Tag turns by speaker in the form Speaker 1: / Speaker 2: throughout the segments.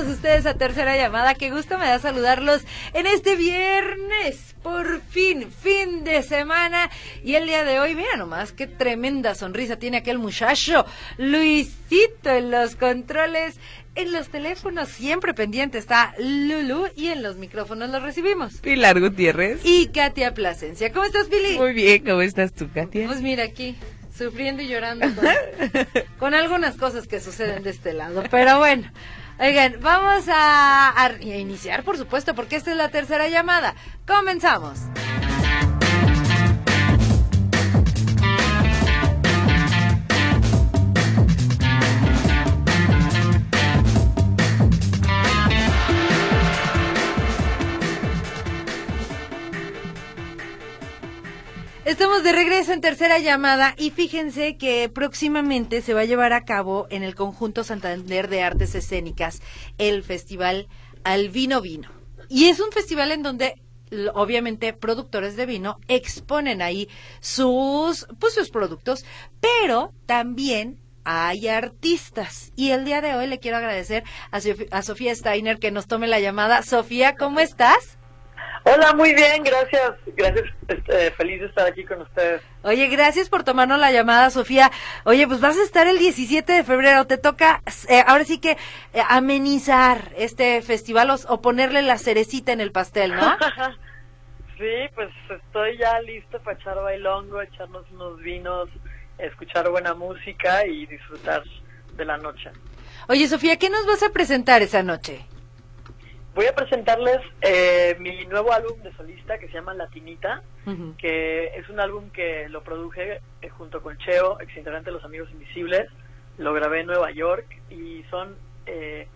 Speaker 1: Todos ustedes a Tercera Llamada. Qué gusto me da saludarlos en este viernes. Por fin, fin de semana. Y el día de hoy, mira nomás, qué tremenda sonrisa tiene aquel muchacho. Luisito en los controles. En los teléfonos siempre pendiente está Lulu y en los micrófonos los recibimos.
Speaker 2: Pilar Gutiérrez.
Speaker 1: Y Katia Plasencia. ¿Cómo estás, Pili?
Speaker 2: Muy bien, ¿cómo estás tú, Katia?
Speaker 1: Pues mira aquí, sufriendo y llorando con algunas cosas que suceden de este lado. Pero bueno, Oigan, vamos a, iniciar, por supuesto, porque esta es la tercera llamada. Comenzamos. Estamos de regreso en tercera llamada y fíjense que próximamente se va a llevar a cabo en el conjunto Santander de Artes Escénicas el festival Al Vino Vino. Y es un festival en donde obviamente productores de vino exponen ahí sus pues sus productos, pero también hay artistas. Y el día de hoy le quiero agradecer a, a Sofía Steiner que nos tome la llamada. Sofía, ¿cómo estás?
Speaker 3: Hola, muy bien, gracias. Gracias, este, feliz de estar aquí con ustedes.
Speaker 1: Oye, gracias por tomarnos la llamada, Sofía. Oye, pues vas a estar el 17 de febrero. Te toca, eh, ahora sí que, eh, amenizar este festival o, ponerle la cerecita en el pastel, ¿no?
Speaker 3: sí, pues estoy ya listo para echar bailongo, echarnos unos vinos, escuchar buena música y disfrutar de la noche.
Speaker 1: Oye, Sofía, ¿qué nos vas a presentar esa noche?
Speaker 3: Voy a presentarles eh, mi nuevo álbum de solista que se llama Latinita, que es un álbum que lo produje eh, junto con Cheo, ex integrante de Los Amigos Invisibles. Lo grabé en Nueva York y son eh,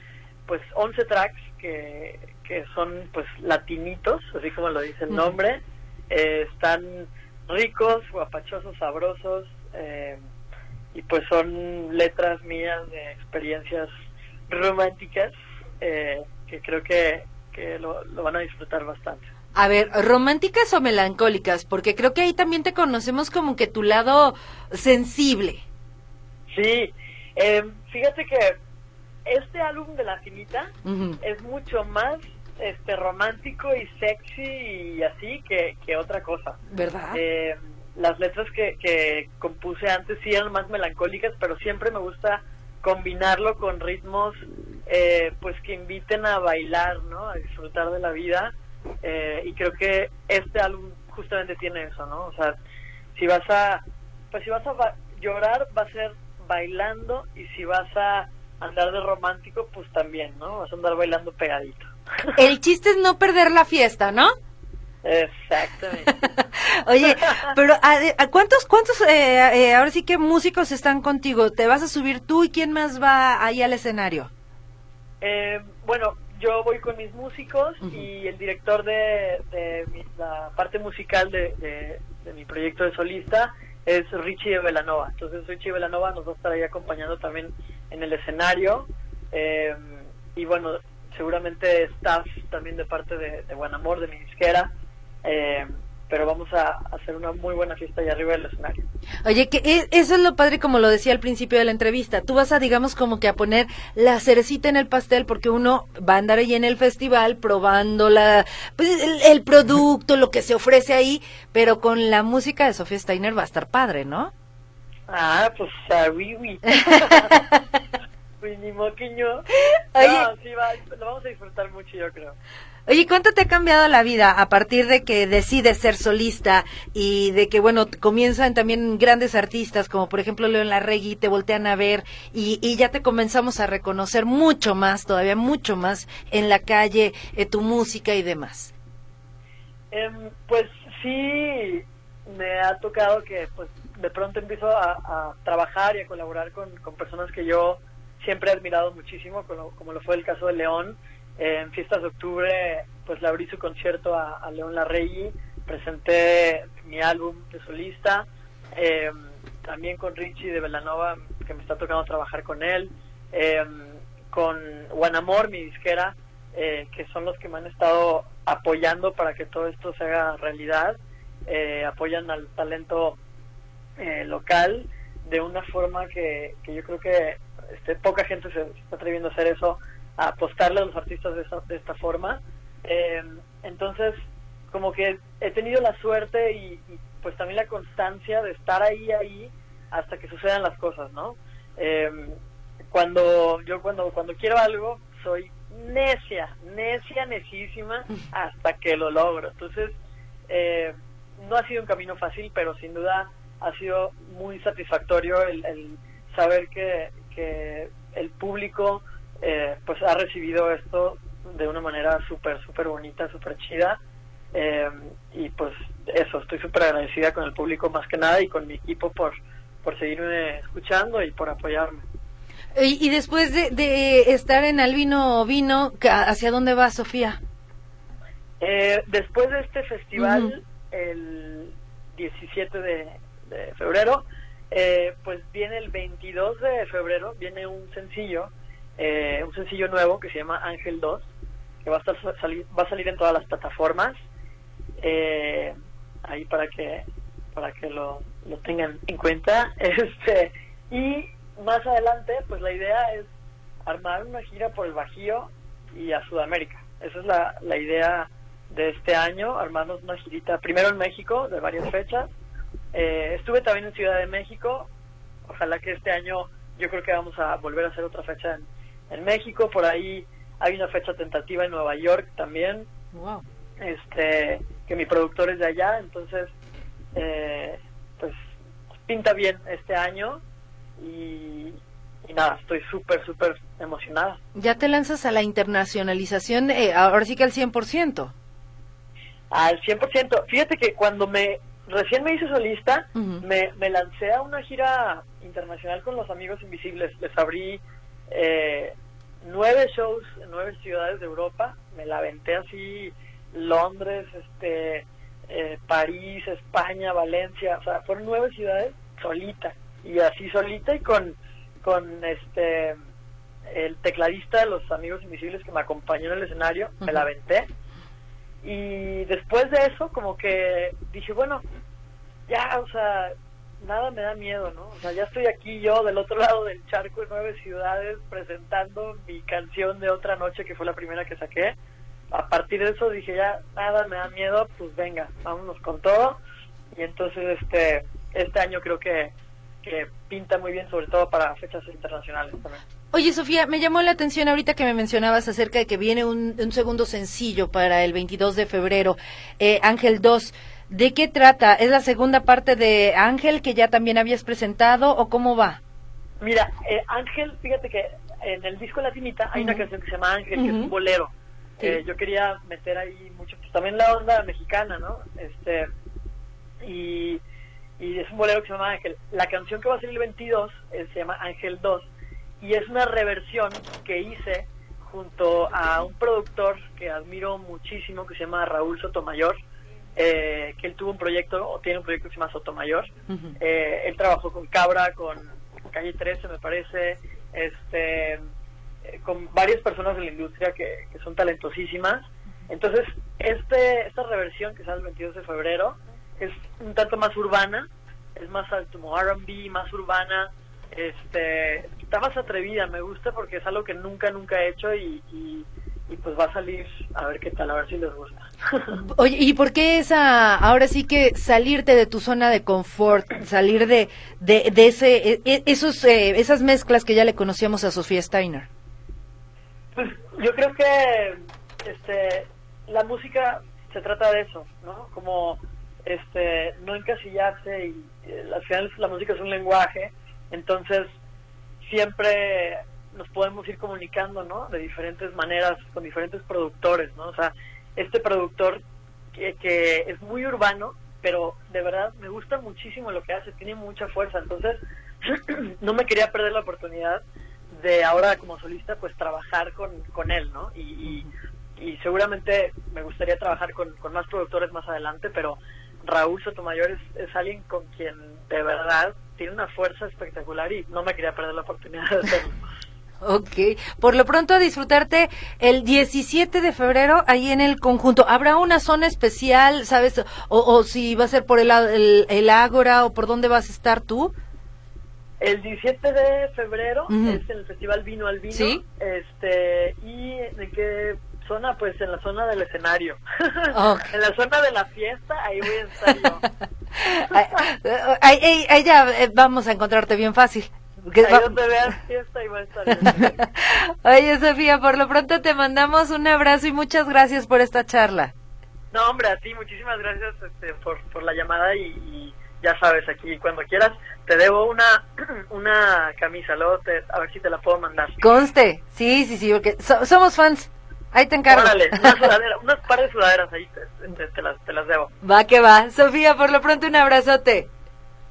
Speaker 3: pues 11 tracks que, que son pues latinitos, así como lo dice el nombre. están ricos, guapachosos, sabrosos y pues son letras mías de experiencias románticas. Eh, que creo que, lo, van a disfrutar bastante.
Speaker 1: A ver, románticas o melancólicas, porque creo que ahí también te conocemos como que tu lado sensible.
Speaker 3: Sí, eh, fíjate que este álbum de La Finita es mucho más este romántico y sexy y así que, que otra cosa.
Speaker 1: ¿Verdad?
Speaker 3: Eh, las letras que, que compuse antes sí eran más melancólicas, pero siempre me gusta combinarlo con ritmos eh, pues que inviten a bailar, ¿no? A disfrutar de la vida. Eh, y creo que este álbum justamente tiene eso, ¿no? O sea, si vas a, pues si vas a llorar, va a ser bailando y si vas a andar de romántico, pues también, ¿no? Vas a andar bailando pegadito.
Speaker 1: El chiste es no perder la fiesta, ¿no?
Speaker 3: Exactamente.
Speaker 1: Oye, pero ¿a, cuántos, cuántos, eh, eh, ahora sí que músicos están contigo? ¿Te vas a subir tú y quién más va ahí al escenario?
Speaker 3: Eh, bueno, yo voy con mis músicos y el director de, la parte musical de, mi proyecto de solista es Richie Velanova. Entonces Richie Velanova nos va a estar ahí acompañando también en el escenario. y bueno, seguramente staff también de parte de, de Buen Amor, de mi disquera. Eh, pero vamos a hacer una muy buena fiesta allá arriba del escenario.
Speaker 1: Oye, que e, eso es lo padre, como lo decía al principio de la entrevista. Tú vas a, digamos, como que a poner la cerecita en el pastel, porque uno va a andar ahí en el festival probando la, pues, el, producto, lo que se ofrece ahí, pero con la música de Sofía Steiner va a estar padre, ¿no?
Speaker 3: Ah, pues, uh, oui, pues ni moquiño. No, sí, va, lo vamos a disfrutar mucho, yo creo.
Speaker 1: Oye, ¿cuánto te ha cambiado la vida a partir de que decides ser solista y de que, bueno, comienzan también grandes artistas como por ejemplo León Larregui, te voltean a ver y, ya te comenzamos a reconocer mucho más, todavía mucho más en la calle, eh, tu música y demás?
Speaker 3: Em, pues sí, me ha tocado que pues de pronto empiezo a, trabajar y a colaborar con, con, personas que yo siempre he admirado muchísimo, como, como lo fue el caso de León en fiestas de octubre, pues le abrí su concierto a, a León Larregui, presenté mi álbum de solista, eh, también con Richie de Velanova, que me está tocando trabajar con él, eh, con Guanamor, mi disquera, eh, que son los que me han estado apoyando para que todo esto se haga realidad, apoyan al talento local de una forma que, que yo creo que este, poca gente se está atreviendo a hacer eso a apostarle a los artistas de esta, de esta forma. Eh, entonces, como que he tenido la suerte y, y, pues también la constancia de estar ahí, ahí, hasta que sucedan las cosas, ¿no? Eh, cuando yo cuando cuando quiero algo soy necia, necia, necísima hasta que lo logro. Entonces, eh, no ha sido un camino fácil, pero sin duda ha sido muy satisfactorio el, el saber que, que el público eh, pues ha recibido esto de una manera súper, súper bonita, súper chida. Eh, y pues eso, estoy súper agradecida con el público más que nada y con mi equipo por, por seguirme escuchando y por apoyarme.
Speaker 1: Y, y después de, de, estar en Albino Vino, ¿hacia dónde va Sofía?
Speaker 3: Eh, después de este festival, uh -huh. el 17 de, de febrero, eh, pues viene el 22 de febrero, viene un sencillo eh, un sencillo nuevo que se llama Ángel 2, que va a, estar, salir, va a salir en todas las plataformas, eh, ahí para que para que lo, lo tengan en cuenta. Este Y más adelante, pues la idea es armar una gira por el Bajío y a Sudamérica. Esa es la, la idea de este año, armarnos una girita primero en México, de varias fechas. Eh, estuve también en Ciudad de México, ojalá que este año yo creo que vamos a volver a hacer otra fecha en, en México, por ahí hay una fecha tentativa en Nueva York también.
Speaker 1: Wow.
Speaker 3: Este, que mi productor es de allá, entonces eh, pues pinta bien este año y, y nada, estoy súper, súper emocionada.
Speaker 1: Ya te lanzas a la internacionalización, eh, ahora sí que al 100%.
Speaker 3: Al 100%. Fíjate que cuando me recién me hice solista, uh -huh. me, me lancé a una gira internacional con los Amigos Invisibles. Les abrí eh, nueve shows en nueve ciudades de Europa. Me la aventé así, Londres, este, eh, París, España, Valencia. O sea, fueron nueve ciudades solita. Y así solita y con, con este el tecladista de los Amigos Invisibles que me acompañó en el escenario, uh -huh. me la aventé. Y después de eso, como que dije, bueno, ya, o sea, nada me da miedo, ¿no? O sea, ya estoy aquí yo del otro lado del charco en nueve ciudades presentando mi canción de Otra Noche, que fue la primera que saqué. A partir de eso dije, ya, nada me da miedo, pues venga, vámonos con todo. Y entonces, este, este año creo que, que pinta muy bien, sobre todo para fechas internacionales también.
Speaker 1: Oye, Sofía, me llamó la atención ahorita que me mencionabas acerca de que viene un, un segundo sencillo para el 22 de febrero, eh, Ángel 2. ¿De qué trata? ¿Es la segunda parte de Ángel que ya también habías presentado o cómo va?
Speaker 3: Mira, eh, Ángel, fíjate que en el disco Latinita hay uh -huh. una canción que se llama Ángel, uh -huh. que es un bolero. Sí. Eh, yo quería meter ahí mucho, pues también la onda mexicana, ¿no? Este, y, y es un bolero que se llama Ángel. La canción que va a salir el 22 eh, se llama Ángel 2 y es una reversión que hice junto a un productor que admiro muchísimo que se llama Raúl Sotomayor. Eh, que él tuvo un proyecto, o tiene un proyecto que se llama Sotomayor. Uh -huh. eh, él trabajó con Cabra, con Calle 13, me parece, este, eh, con varias personas de la industria que, que, son talentosísimas. Entonces, este, esta reversión que sale el 22 de febrero es un tanto más urbana, es más como RB, más urbana, este, está más atrevida, me gusta porque es algo que nunca, nunca he hecho y, y, y pues va a salir a ver qué tal, a ver si les gusta.
Speaker 1: Oye, ¿y por qué esa, ahora sí que salirte de tu zona de confort, salir de, de, de ese, e, e, esos, eh, esas mezclas que ya le conocíamos a Sofía Steiner?
Speaker 3: Pues yo creo que este, la música se trata de eso, ¿no? Como este, no encasillarse y eh, al final la música es un lenguaje, entonces siempre nos podemos ir comunicando, ¿no? De diferentes maneras, con diferentes productores, ¿no? O sea, este productor que, que es muy urbano, pero de verdad me gusta muchísimo lo que hace, tiene mucha fuerza, entonces no me quería perder la oportunidad de ahora como solista pues trabajar con, con él, ¿no? Y, seguramente me gustaría trabajar con, con, más productores más adelante, pero Raúl Sotomayor es, es alguien con quien de verdad tiene una fuerza espectacular y no me quería perder la oportunidad de hacerlo.
Speaker 1: Ok, por lo pronto disfrutarte el 17 de febrero ahí en el conjunto. ¿Habrá una zona especial, sabes? O, o si va a ser por el, el, el, Ágora o por dónde vas a estar tú.
Speaker 3: El 17 de febrero es el Festival Vino al Vino.
Speaker 1: ¿Sí?
Speaker 3: Este, ¿Y en qué zona? Pues en la zona del escenario. en la zona de la fiesta, ahí voy a estar yo.
Speaker 1: ahí, ahí, ahí ya eh, vamos a encontrarte bien fácil.
Speaker 3: Ahí donde veas fiesta y va a estar
Speaker 1: Oye, Sofía, por lo pronto te mandamos un abrazo y muchas gracias por esta charla.
Speaker 3: No, hombre, a ti muchísimas gracias este, por, por la llamada y, y, ya sabes, aquí cuando quieras te debo una una camisa, luego te, a ver si te la puedo mandar.
Speaker 1: Conste, sí, sí, sí, porque so, somos fans. Ahí te encargo.
Speaker 3: Órale, una sudadera, unas par de sudaderas ahí te, te, te, las, te las debo.
Speaker 1: Va que va. Sofía, por lo pronto un abrazote.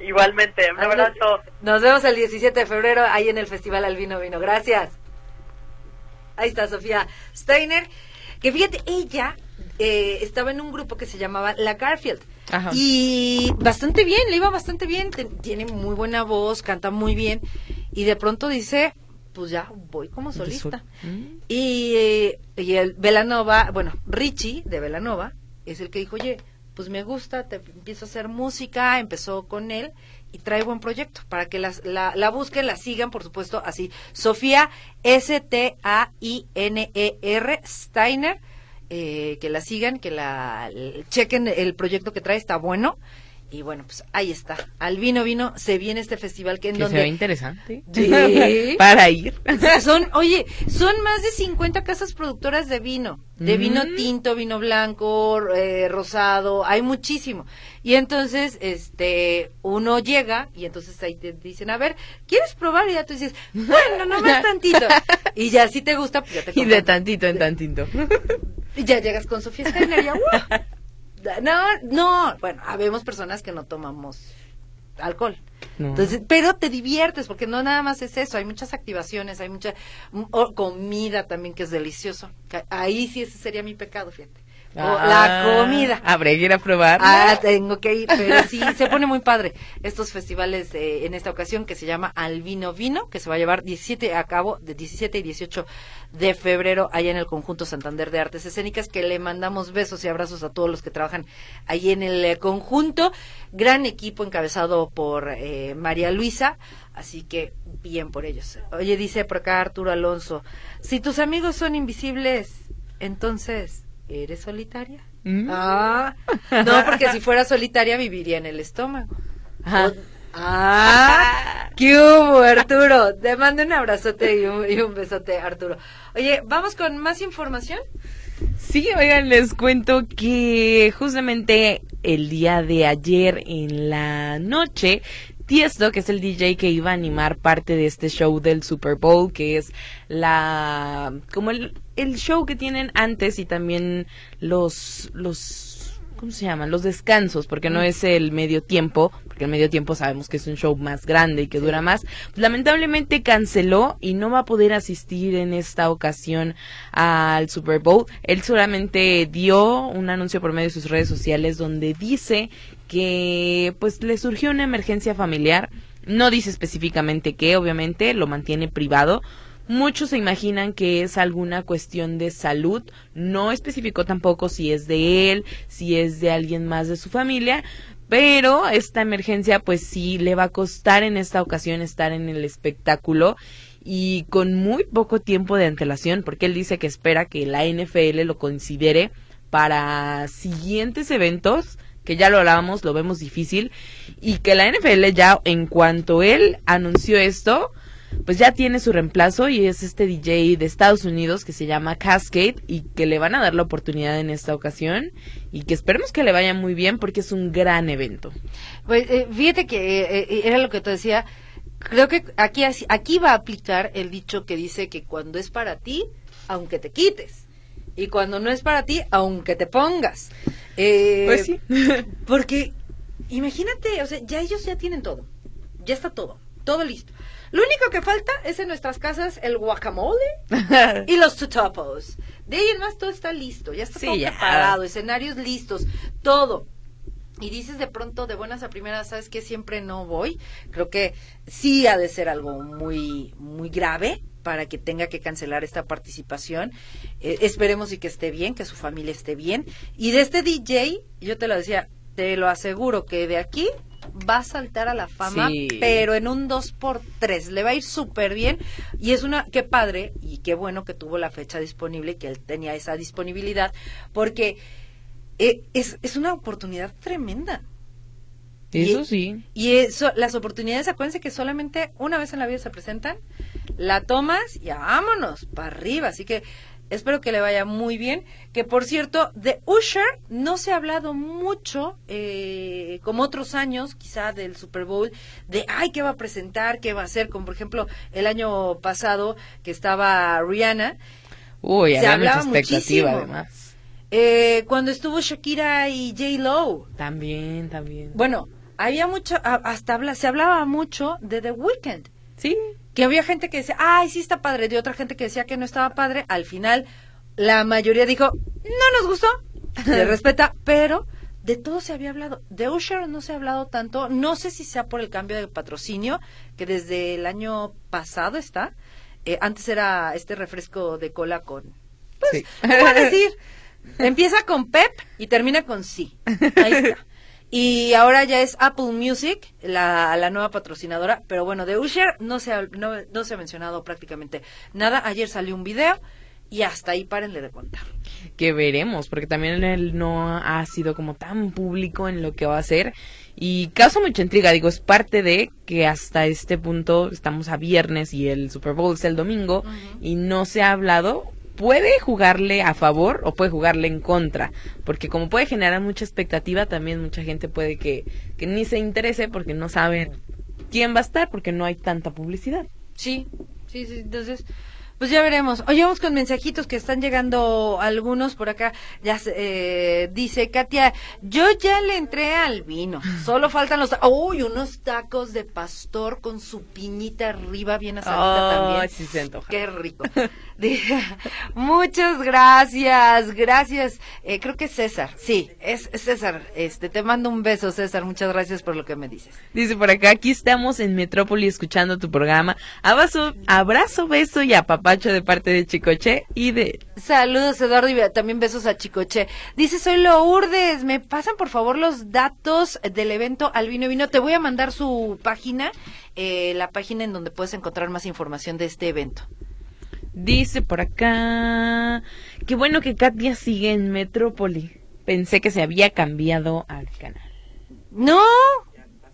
Speaker 3: Igualmente, un abrazo.
Speaker 1: Nos vemos el 17 de febrero ahí en el Festival Albino Vino. Gracias. Ahí está Sofía Steiner, que fíjate, ella eh, estaba en un grupo que se llamaba La Garfield.
Speaker 2: Ajá.
Speaker 1: Y bastante bien, le iba bastante bien, tiene muy buena voz, canta muy bien. Y de pronto dice, pues ya voy como solista.
Speaker 2: Mm.
Speaker 1: Y, eh, y el Velanova, bueno, Richie de Velanova, es el que dijo, oye, pues me gusta, te empiezo a hacer música, empezó con él y trae buen proyecto para que la, la busquen, la sigan, por supuesto, así. Sofía S-T-A-I-N-E-R Steiner, eh, que la sigan, que la chequen el proyecto que trae, está bueno. Y bueno, pues ahí está. Al vino vino se viene este festival que en
Speaker 2: que
Speaker 1: donde
Speaker 2: se ve interesante.
Speaker 1: Sí.
Speaker 2: Para ir.
Speaker 1: son, oye, son más de 50 casas productoras de vino, de
Speaker 2: Mm.
Speaker 1: vino tinto, vino blanco, eh, rosado, hay muchísimo. Y entonces, este, uno llega y entonces ahí te dicen, a ver, ¿quieres probar? Y ya tú dices, bueno, nomás tantito. Y ya si te gusta, pues ya te
Speaker 2: Y de
Speaker 1: compras.
Speaker 2: tantito en tantito.
Speaker 1: Y ya llegas con Sofía Steiner y ya, ¡uh! No, no, bueno, habemos personas que no tomamos alcohol.
Speaker 2: No.
Speaker 1: Entonces, pero te diviertes porque no nada más es eso, hay muchas activaciones, hay mucha comida también que es delicioso. Ahí sí ese sería mi pecado, fíjate. La
Speaker 2: Ah,
Speaker 1: comida.
Speaker 2: Habrá que ir a probar.
Speaker 1: Ah, tengo que ir, pero sí, se pone muy padre estos festivales eh, en esta ocasión que se llama Albino Vino, que se va a llevar 17 a cabo de 17 y 18 de febrero allá en el conjunto Santander de Artes Escénicas, que le mandamos besos y abrazos a todos los que trabajan ahí en el eh, conjunto. Gran equipo encabezado por eh, María Luisa, así que bien por ellos. Oye, dice por acá Arturo Alonso, si tus amigos son invisibles, entonces, ¿eres solitaria?
Speaker 2: Mm.
Speaker 1: Ah, no, porque si fuera solitaria viviría en el estómago.
Speaker 2: Ajá.
Speaker 1: O- Ah, ¿qué hubo, Arturo? Te mando un abrazote y un, y un besote, Arturo. Oye, ¿vamos con más información?
Speaker 2: Sí, oigan, les cuento que justamente el día de ayer en la noche, Tiesto, que es el DJ que iba a animar parte de este show del Super Bowl, que es la como el, el show que tienen antes y también los los ¿cómo se llaman? Los descansos, porque no es el medio tiempo, porque el medio tiempo sabemos que es un show más grande y que dura más. Lamentablemente canceló y no va a poder asistir en esta ocasión al Super Bowl. Él solamente dio un anuncio por medio de sus redes sociales donde dice que pues le surgió una emergencia familiar. No dice específicamente qué, obviamente, lo mantiene privado. Muchos se imaginan que es alguna cuestión de salud, no especificó tampoco si es de él, si es de alguien más de su familia, pero esta emergencia pues sí le va a costar en esta ocasión estar en el espectáculo y con muy poco tiempo de antelación, porque él dice que espera que la NFL lo considere para siguientes eventos, que ya lo hablábamos, lo vemos difícil, y que la NFL ya en cuanto él anunció esto, pues ya tiene su reemplazo y es este DJ de Estados Unidos que se llama Cascade y que le van a dar la oportunidad en esta ocasión y que esperemos que le vaya muy bien porque es un gran evento.
Speaker 1: Pues eh, fíjate que eh, eh, era lo que te decía, creo que aquí, aquí va a aplicar el dicho que dice que cuando es para ti, aunque te quites. Y cuando no es para ti, aunque te pongas.
Speaker 2: pues sí.
Speaker 1: porque imagínate, o sea, ya ellos ya tienen todo. Ya está todo. Todo listo. Lo único que falta es en nuestras casas el guacamole y los tutopos. De ahí en más todo está listo, ya está todo preparado, escenarios listos, todo. Y dices de pronto, de buenas a primeras, ¿sabes que Siempre no voy. Creo que sí ha de ser algo muy, muy grave para que tenga que cancelar esta participación. Eh, esperemos y que esté bien, que su familia esté bien. Y de este DJ, yo te lo decía, te lo aseguro que de aquí va a saltar a la fama, pero en un 2 por 3 le va a ir súper bien y es una, qué padre y qué bueno que tuvo la fecha disponible y que él tenía esa disponibilidad, porque eh, es, es una oportunidad tremenda.
Speaker 2: Eso sí.
Speaker 1: Y eso, las oportunidades, acuérdense que solamente una vez en la vida se presentan, la tomas y vámonos, para arriba. Así que Espero que le vaya muy bien. Que por cierto, de Usher no se ha hablado mucho, eh, como otros años, quizá del Super Bowl, de ay, ¿qué va a presentar? ¿Qué va a hacer? Como por ejemplo el año pasado que estaba Rihanna.
Speaker 2: Uy, se hablaba muchísimo. además.
Speaker 1: Eh, cuando estuvo Shakira y J. Lo.
Speaker 2: También, también.
Speaker 1: Bueno, había mucho, hasta habla, se hablaba mucho de The Weeknd.
Speaker 2: Sí
Speaker 1: que había gente que decía, ay, sí está padre, de otra gente que decía que no estaba padre, al final la mayoría dijo, no nos gustó, se respeta, pero de todo se había hablado. De Usher no se ha hablado tanto, no sé si sea por el cambio de patrocinio, que desde el año pasado está, eh, antes era este refresco de cola con, pues, ¿cómo decir? Empieza con Pep y termina con sí. Ahí está. Y ahora ya es Apple Music, la, la nueva patrocinadora. Pero bueno, de Usher no se, ha, no, no se ha mencionado prácticamente nada. Ayer salió un video y hasta ahí párenle de contar.
Speaker 2: Que veremos, porque también él no ha sido como tan público en lo que va a hacer. Y causa mucha intriga, digo, es parte de que hasta este punto estamos a viernes y el Super Bowl es el domingo y no se ha hablado puede jugarle a favor o puede jugarle en contra, porque como puede generar mucha expectativa, también mucha gente puede que, que ni se interese porque no saben quién va a estar, porque no hay tanta publicidad.
Speaker 1: Sí, sí, sí, entonces pues ya veremos. Oye, vamos con mensajitos que están llegando algunos por acá. Ya eh, dice Katia, yo ya le entré al vino. Solo faltan los... Uy, unos tacos de pastor con su piñita arriba bien asadita también.
Speaker 2: Sí se antoja.
Speaker 1: Qué rico. Muchas gracias, gracias. Eh, creo que es César. Sí, es, César. Este, te mando un beso, César. Muchas gracias por lo que me dices.
Speaker 2: Dice por acá, aquí estamos en Metrópoli escuchando tu programa. Abrazo, abrazo, beso y a papá de parte de Chicoche y de...
Speaker 1: Saludos Eduardo y también besos a Chicoche. Dice, soy Lourdes, me pasan por favor los datos del evento Albino Vino. Te voy a mandar su página, eh, la página en donde puedes encontrar más información de este evento.
Speaker 2: Dice por acá, qué bueno que Katia sigue en Metrópoli. Pensé que se había cambiado al canal.
Speaker 1: No,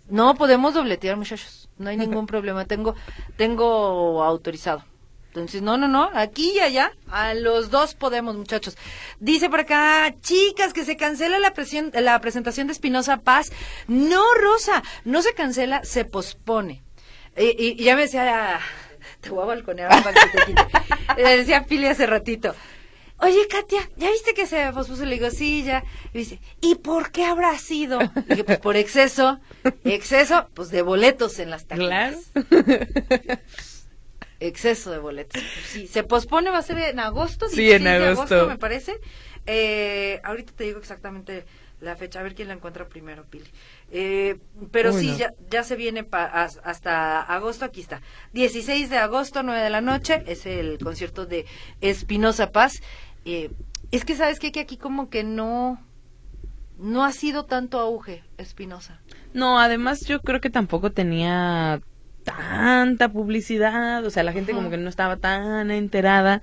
Speaker 1: no podemos dobletear muchachos. No hay ningún problema. Tengo, tengo autorizado. Entonces, no, no, no, aquí y allá, a los dos podemos, muchachos. Dice por acá, chicas, que se cancela la, la presentación de Espinosa Paz. No, Rosa, no se cancela, se pospone. Y, ya me decía, te voy a balconear para que te quite. Le decía Pili hace ratito. Oye, Katia, ¿ya viste que se pospuso? Le digo, sí, ya. Y dice, ¿y por qué habrá sido? Le dije, pues por exceso. Exceso, pues de boletos en las taquillas. Claro exceso de boletos. Sí, se pospone, va a ser en agosto.
Speaker 2: Sí, en agosto.
Speaker 1: me parece. Eh, ahorita te digo exactamente la fecha, a ver quién la encuentra primero, Pili. Eh, pero sí, ya, ya se viene hasta agosto, aquí está. 16 de agosto, 9 de la noche, es el concierto de Espinosa Paz. Eh, es que, ¿sabes qué? Que aquí como que no, no ha sido tanto auge Espinosa.
Speaker 2: No, además yo creo que tampoco tenía tanta publicidad, o sea, la gente como que no estaba tan enterada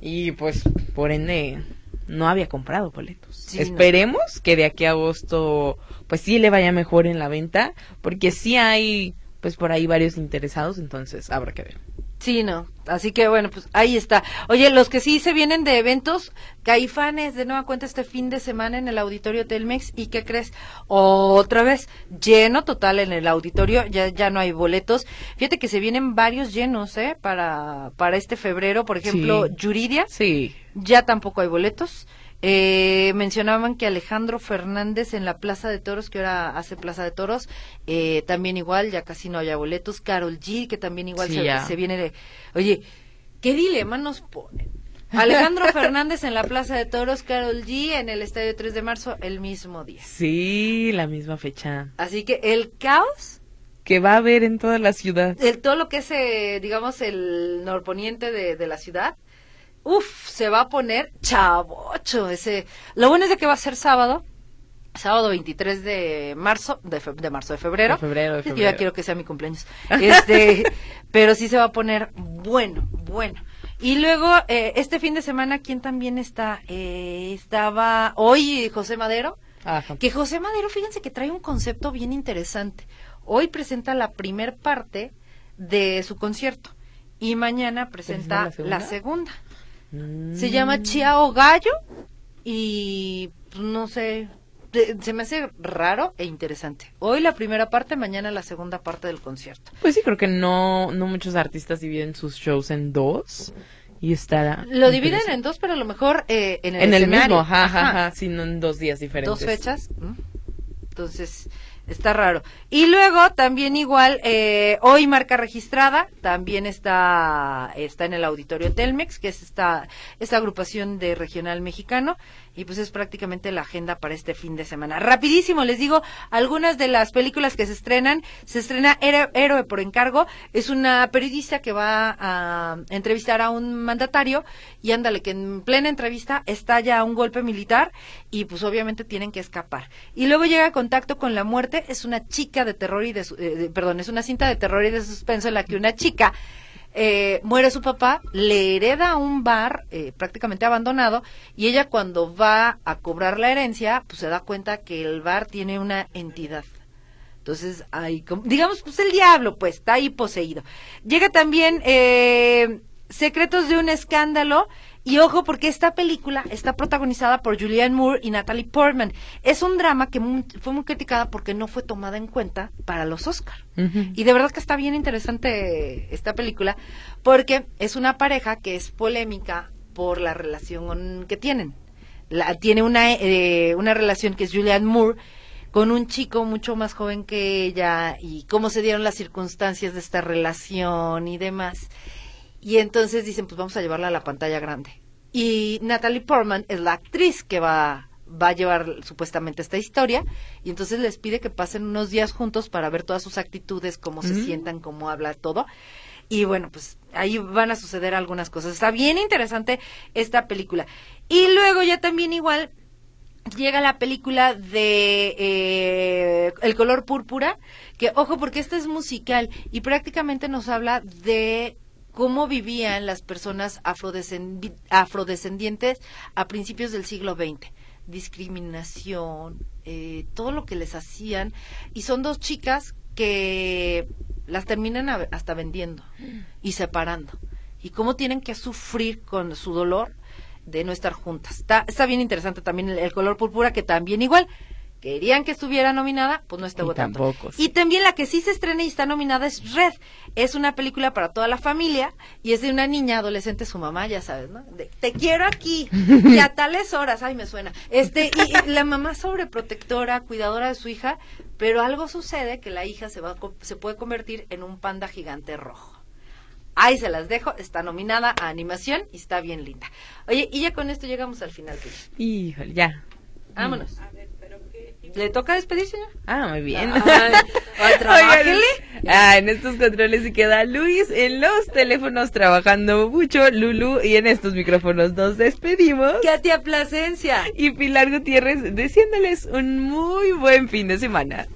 Speaker 2: y pues por ende no había comprado boletos.
Speaker 1: Sí, no.
Speaker 2: Esperemos que de aquí a agosto pues sí le vaya mejor en la venta, porque sí hay pues por ahí varios interesados, entonces habrá que ver.
Speaker 1: Sí, no. Así que bueno, pues ahí está. Oye, los que sí se vienen de eventos, Caifanes de nueva cuenta este fin de semana en el auditorio Telmex. ¿Y qué crees? Otra vez, lleno total en el auditorio, ya, ya no hay boletos. Fíjate que se vienen varios llenos, ¿eh? Para, para este febrero, por ejemplo,
Speaker 2: Sí.
Speaker 1: Yuridia,
Speaker 2: Sí,
Speaker 1: ya tampoco hay boletos. Eh, mencionaban que Alejandro Fernández en la Plaza de Toros, que ahora hace Plaza de Toros, eh, también igual, ya casi no haya boletos. Carol G, que también igual
Speaker 2: Sí,
Speaker 1: se, viene de... Oye, ¿qué dilema nos ponen? Alejandro Fernández en la Plaza de Toros, Carol G en el Estadio 3 de marzo el mismo día.
Speaker 2: sí, la misma fecha.
Speaker 1: Así que el caos,
Speaker 2: Que va a haber en toda la ciudad.
Speaker 1: el, todo lo que es, eh, digamos, el norponiente de, de la ciudad, Uf, se va a poner chavocho ese. Lo bueno es de que va a ser sábado, sábado 23 de marzo, de, fe- de marzo, de febrero.
Speaker 2: De febrero, de
Speaker 1: que yo
Speaker 2: febrero.
Speaker 1: ya quiero que sea mi cumpleaños. Este, pero sí se va a poner bueno, bueno. Y luego, eh, este fin de semana, ¿quién también está? Eh, estaba hoy José Madero.
Speaker 2: Ajá.
Speaker 1: Que José Madero, fíjense que trae un concepto bien interesante. Hoy presenta la primer parte de su concierto y mañana presenta
Speaker 2: ¿Presenta
Speaker 1: la
Speaker 2: la
Speaker 1: segunda.
Speaker 2: Mm.
Speaker 1: Se llama Chiao Gallo y pues, no sé, se me hace raro e interesante. Hoy la primera parte, mañana la segunda parte del concierto.
Speaker 2: Pues sí, creo que no, no muchos artistas dividen sus shows en dos. Y estará.
Speaker 1: Lo dividen en dos, pero a lo mejor eh, en el,
Speaker 2: En el mismo, ajá, ajá, sino en dos días diferentes.
Speaker 1: dos fechas. Entonces, está raro. Y luego, también igual, eh, hoy marca registrada, también está, está en el auditorio Telmex, que es esta, esta agrupación de regional mexicano, y pues es prácticamente la agenda para este fin de semana. Rapidísimo, les digo, algunas de las películas que se estrenan, se estrena Héroe, por encargo, es una periodista que va a entrevistar a un mandatario, y ándale, que en plena entrevista estalla un golpe militar, y pues obviamente tienen que escapar. Y luego llega a contacto con la muerte, es una chica de terror y eh, de- perdón, es una cinta de terror y de suspenso en la que una chica eh, muere su papá, le hereda un bar eh, prácticamente abandonado y ella cuando va a cobrar la herencia, pues se da cuenta que el bar tiene una entidad. Entonces, como- digamos, pues el diablo, pues, está ahí poseído. Llega también eh, Secretos de un escándalo. Y ojo, porque esta película está protagonizada por Julianne Moore y Natalie Portman. Es un drama que fue muy criticada porque no fue tomada en cuenta para los Oscar. Y de verdad que está bien interesante esta película porque es una pareja que es polémica por la relación que tienen. La, tiene una, eh, una relación que es Julianne Moore con un chico mucho más joven que ella y cómo se dieron las circunstancias de esta relación y demás. Y entonces dicen, pues vamos a llevarla a la pantalla grande. Y Natalie Portman es la actriz que va, va a llevar supuestamente esta historia. Y entonces les pide que pasen unos días juntos para ver todas sus actitudes, cómo se sientan, cómo habla todo. Y bueno, pues ahí van a suceder algunas cosas. Está bien interesante esta película. Y luego ya también igual llega la película de eh, El color púrpura, que ojo porque esta es musical y prácticamente nos habla de cómo vivían las personas afrodescendi- afrodescendientes a principios del siglo XX. Discriminación, eh, todo lo que les hacían. Y son dos chicas que las terminan hasta vendiendo y separando. Y cómo tienen que sufrir con su dolor de no estar juntas. Está, está bien interesante también el color púrpura, que también igual querían que estuviera nominada, pues no estuvo
Speaker 2: Y
Speaker 1: tanto.
Speaker 2: tampoco, sí.
Speaker 1: Y también la que sí se estrena y está nominada es Red. Es una película para toda la familia y es de una niña adolescente, su mamá, ya sabes, ¿no? De, te quiero aquí y a tales horas, ay, me suena. Este, y, y la mamá sobreprotectora, cuidadora de su hija, pero algo sucede que la hija se va a se puede convertir en un panda gigante rojo. Ahí se las dejo, está nominada a animación y está bien linda. Oye, y ya con esto llegamos al final.
Speaker 2: Híjole, ya.
Speaker 1: Vámonos. ¿Le toca despedir, señor?
Speaker 2: Ah, muy bien. Oigan, ah, en estos controles se queda Luis, en los teléfonos trabajando mucho, Lulu, y en estos micrófonos nos despedimos.
Speaker 1: Katia Plasencia.
Speaker 2: Y Pilar Gutiérrez, deseándoles un muy buen fin de semana.